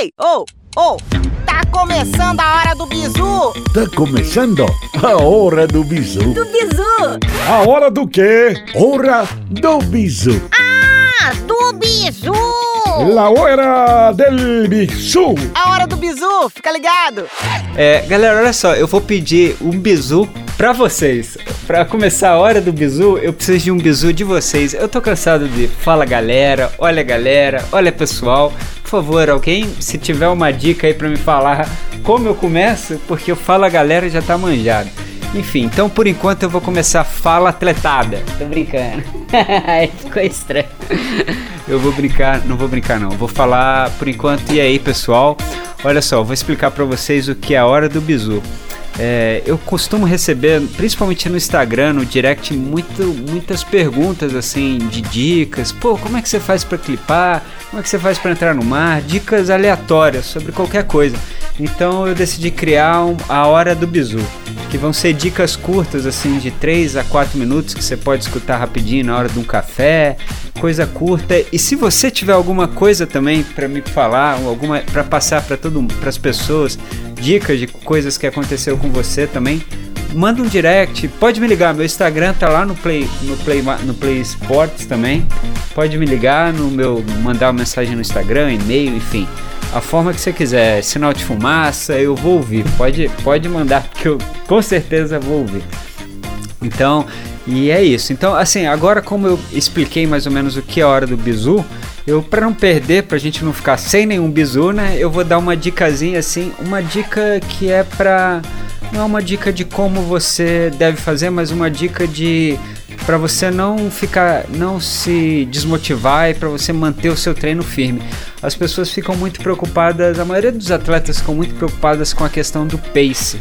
Ei, ô, ô, tá começando a hora do bizu. Tá começando a hora do bisu. Do bizu. A hora do quê? Hora do bisu. Ah, do bizu. La hora del bisu. A hora do bizu, fica ligado. É, galera, olha só, eu vou pedir um bizu pra vocês. Pra começar a hora do bizu, eu preciso de um bizu de vocês. Eu tô cansado de fala galera, olha galera, olha pessoal. Por favor, alguém, se tiver uma dica aí pra me falar como eu começo, porque o fala galera já tá manjado. Enfim, então por enquanto eu vou começar fala atletada. Tô brincando. Ficou estranho. Eu vou brincar, não vou brincar não. Vou falar por enquanto. E aí, pessoal? Olha só, eu vou explicar para vocês o que é a hora do bizu. É, eu costumo receber, principalmente no Instagram, no direct, muito, muitas perguntas assim de dicas. Pô, como é que você faz para clipar? Como é que você faz para entrar no mar? Dicas aleatórias sobre qualquer coisa. Então eu decidi criar um, a hora do bizu, que vão ser dicas curtas assim de 3 a 4 minutos que você pode escutar rapidinho na hora de um café, coisa curta. E se você tiver alguma coisa também para me falar, ou alguma para passar para todo para as pessoas, dicas de coisas que aconteceu com você também, manda um direct, pode me ligar, meu Instagram tá lá no Play no Play no Play Sports também. Pode me ligar no meu mandar uma mensagem no Instagram, e-mail, enfim. A forma que você quiser, sinal de fumaça, eu vou ouvir. Pode pode mandar que eu com certeza vou ouvir. Então, e é isso. Então, assim, agora como eu expliquei mais ou menos o que é a hora do bizu, eu para não perder, pra gente não ficar sem nenhum bizu, né, eu vou dar uma dicasinha assim, uma dica que é pra não é uma dica de como você deve fazer, mas uma dica de para você não ficar, não se desmotivar e para você manter o seu treino firme. As pessoas ficam muito preocupadas, a maioria dos atletas ficam muito preocupadas com a questão do pace.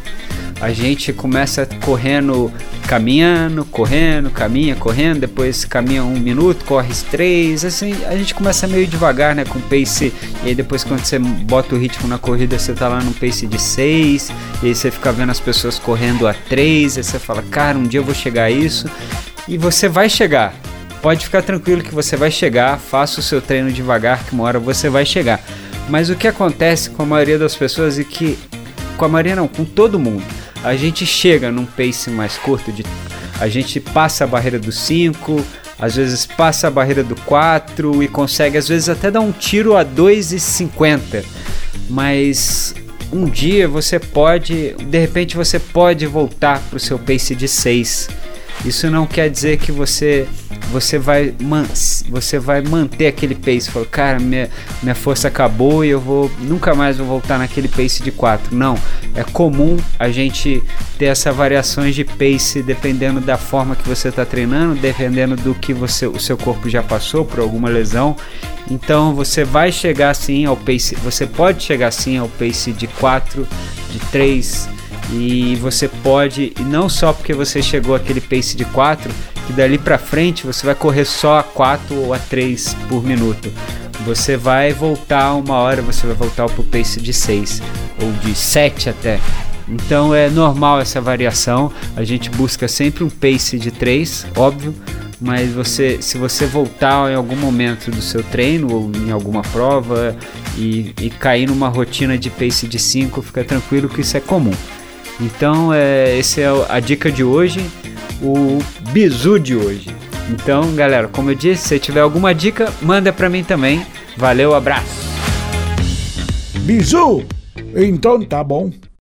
A gente começa correndo, caminhando, correndo, caminha, correndo, depois caminha um minuto, corre três, assim, a gente começa meio devagar, né, com pace, e aí depois quando você bota o ritmo na corrida, você tá lá no pace de seis, e aí você fica vendo as pessoas correndo a três, aí você fala, cara, um dia eu vou chegar a isso, e você vai chegar. Pode ficar tranquilo que você vai chegar, faça o seu treino devagar, que uma hora você vai chegar. Mas o que acontece com a maioria das pessoas é que, com a maioria não, com todo mundo, a gente chega num pace mais curto, de, a gente passa a barreira do 5, às vezes passa a barreira do 4 e consegue às vezes até dar um tiro a 2,50. Mas um dia você pode, de repente você pode voltar para o seu pace de 6 isso não quer dizer que você você vai man, você vai manter aquele pace, falar, cara, minha, minha força acabou e eu vou nunca mais vou voltar naquele pace de 4. Não, é comum a gente ter essas variações de pace dependendo da forma que você está treinando, dependendo do que você o seu corpo já passou por alguma lesão. Então você vai chegar assim ao pace, você pode chegar assim ao pace de 4, de 3, e você pode, e não só porque você chegou àquele pace de 4, que dali para frente você vai correr só a 4 ou a 3 por minuto. Você vai voltar uma hora, você vai voltar para o pace de 6 ou de 7 até. Então é normal essa variação. A gente busca sempre um pace de 3, óbvio, mas você, se você voltar em algum momento do seu treino ou em alguma prova e, e cair numa rotina de pace de 5, fica tranquilo que isso é comum. Então, é, essa é a dica de hoje, o bizu de hoje. Então, galera, como eu disse, se tiver alguma dica, manda para mim também. Valeu, abraço. Bisu? Então tá bom.